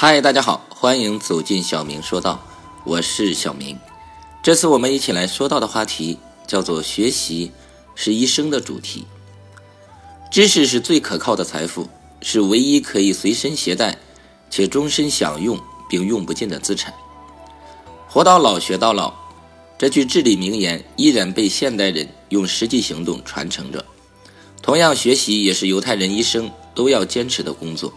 嗨，大家好，欢迎走进小明说道，我是小明。这次我们一起来说到的话题叫做“学习是一生的主题”。知识是最可靠的财富，是唯一可以随身携带且终身享用并用不尽的资产。活到老，学到老，这句至理名言依然被现代人用实际行动传承着。同样，学习也是犹太人一生都要坚持的工作。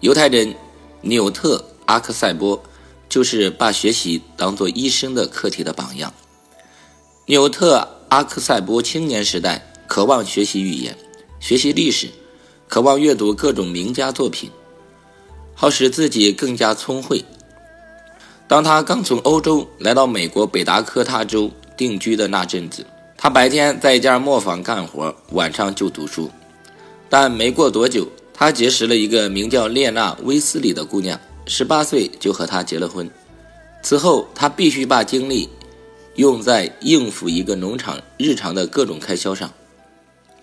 犹太人。纽特·阿克塞波就是把学习当做一生的课题的榜样。纽特·阿克塞波青年时代渴望学习语言、学习历史，渴望阅读各种名家作品，好使自己更加聪慧。当他刚从欧洲来到美国北达科他州定居的那阵子，他白天在一家磨坊干活，晚上就读书。但没过多久，他结识了一个名叫列娜·威斯里的姑娘，十八岁就和她结了婚。此后，他必须把精力用在应付一个农场日常的各种开销上，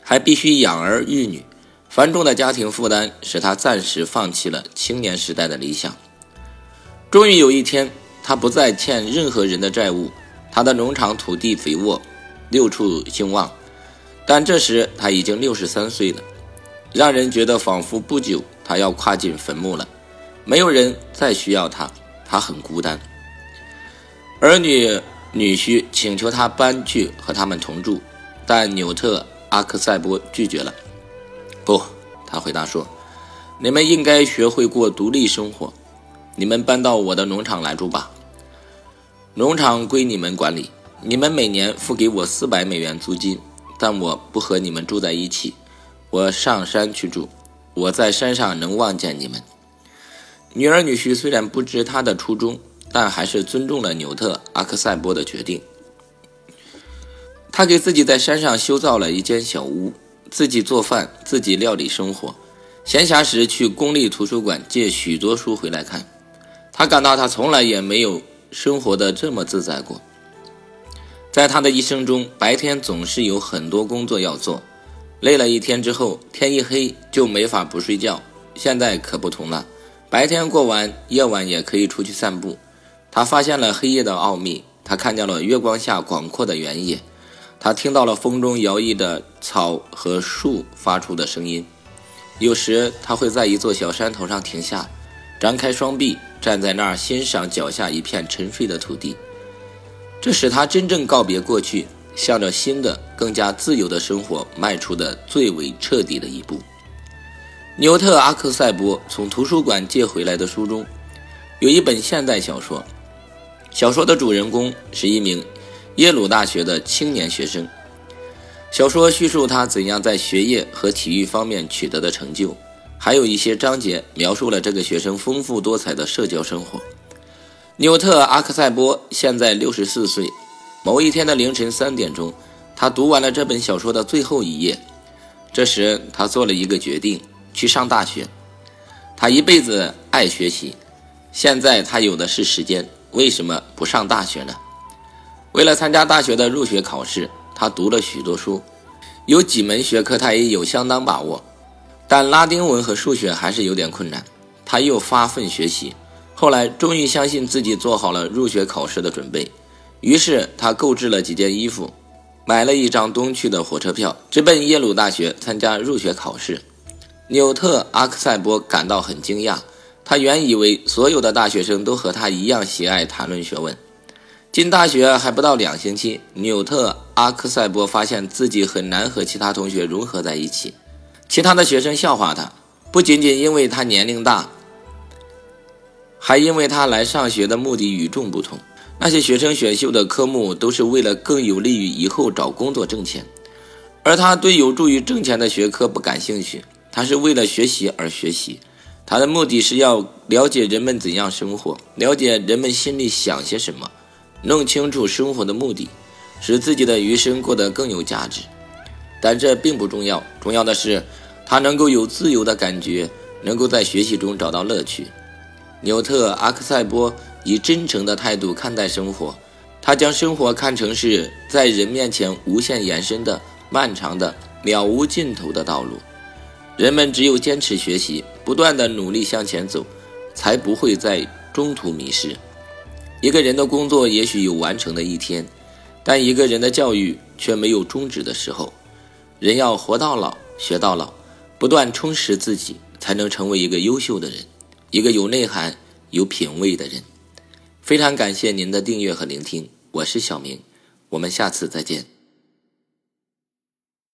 还必须养儿育女。繁重的家庭负担使他暂时放弃了青年时代的理想。终于有一天，他不再欠任何人的债务，他的农场土地肥沃，六畜兴旺。但这时他已经六十三岁了。让人觉得仿佛不久他要跨进坟墓了，没有人再需要他，他很孤单。儿女女婿请求他搬去和他们同住，但纽特·阿克塞波拒绝了。不，他回答说：“你们应该学会过独立生活，你们搬到我的农场来住吧。农场归你们管理，你们每年付给我四百美元租金，但我不和你们住在一起。”我上山去住，我在山上能望见你们。女儿女婿虽然不知他的初衷，但还是尊重了纽特·阿克塞波的决定。他给自己在山上修造了一间小屋，自己做饭，自己料理生活。闲暇时去公立图书馆借许多书回来看。他感到他从来也没有生活的这么自在过。在他的一生中，白天总是有很多工作要做。累了一天之后，天一黑就没法不睡觉。现在可不同了，白天过完，夜晚也可以出去散步。他发现了黑夜的奥秘，他看见了月光下广阔的原野，他听到了风中摇曳的草和树发出的声音。有时他会在一座小山头上停下，张开双臂，站在那儿欣赏脚下一片沉睡的土地。这使他真正告别过去。向着新的、更加自由的生活迈出的最为彻底的一步。纽特·阿克塞波从图书馆借回来的书中，有一本现代小说。小说的主人公是一名耶鲁大学的青年学生。小说叙述他怎样在学业和体育方面取得的成就，还有一些章节描述了这个学生丰富多彩的社交生活。纽特·阿克塞波现在六十四岁。某一天的凌晨三点钟，他读完了这本小说的最后一页。这时，他做了一个决定，去上大学。他一辈子爱学习，现在他有的是时间，为什么不上大学呢？为了参加大学的入学考试，他读了许多书，有几门学科他也有相当把握，但拉丁文和数学还是有点困难。他又发奋学习，后来终于相信自己做好了入学考试的准备。于是他购置了几件衣服，买了一张东去的火车票，直奔耶鲁大学参加入学考试。纽特·阿克塞波感到很惊讶，他原以为所有的大学生都和他一样喜爱谈论学问。进大学还不到两星期，纽特·阿克塞波发现自己很难和其他同学融合在一起。其他的学生笑话他，不仅仅因为他年龄大，还因为他来上学的目的与众不同。那些学生选修的科目都是为了更有利于以后找工作挣钱，而他对有助于挣钱的学科不感兴趣。他是为了学习而学习，他的目的是要了解人们怎样生活，了解人们心里想些什么，弄清楚生活的目的，使自己的余生过得更有价值。但这并不重要，重要的是他能够有自由的感觉，能够在学习中找到乐趣。纽特·阿克塞波。以真诚的态度看待生活，他将生活看成是在人面前无限延伸的漫长的了无尽头的道路。人们只有坚持学习，不断的努力向前走，才不会在中途迷失。一个人的工作也许有完成的一天，但一个人的教育却没有终止的时候。人要活到老，学到老，不断充实自己，才能成为一个优秀的人，一个有内涵、有品位的人。非常感谢您的订阅和聆听，我是小明，我们下次再见。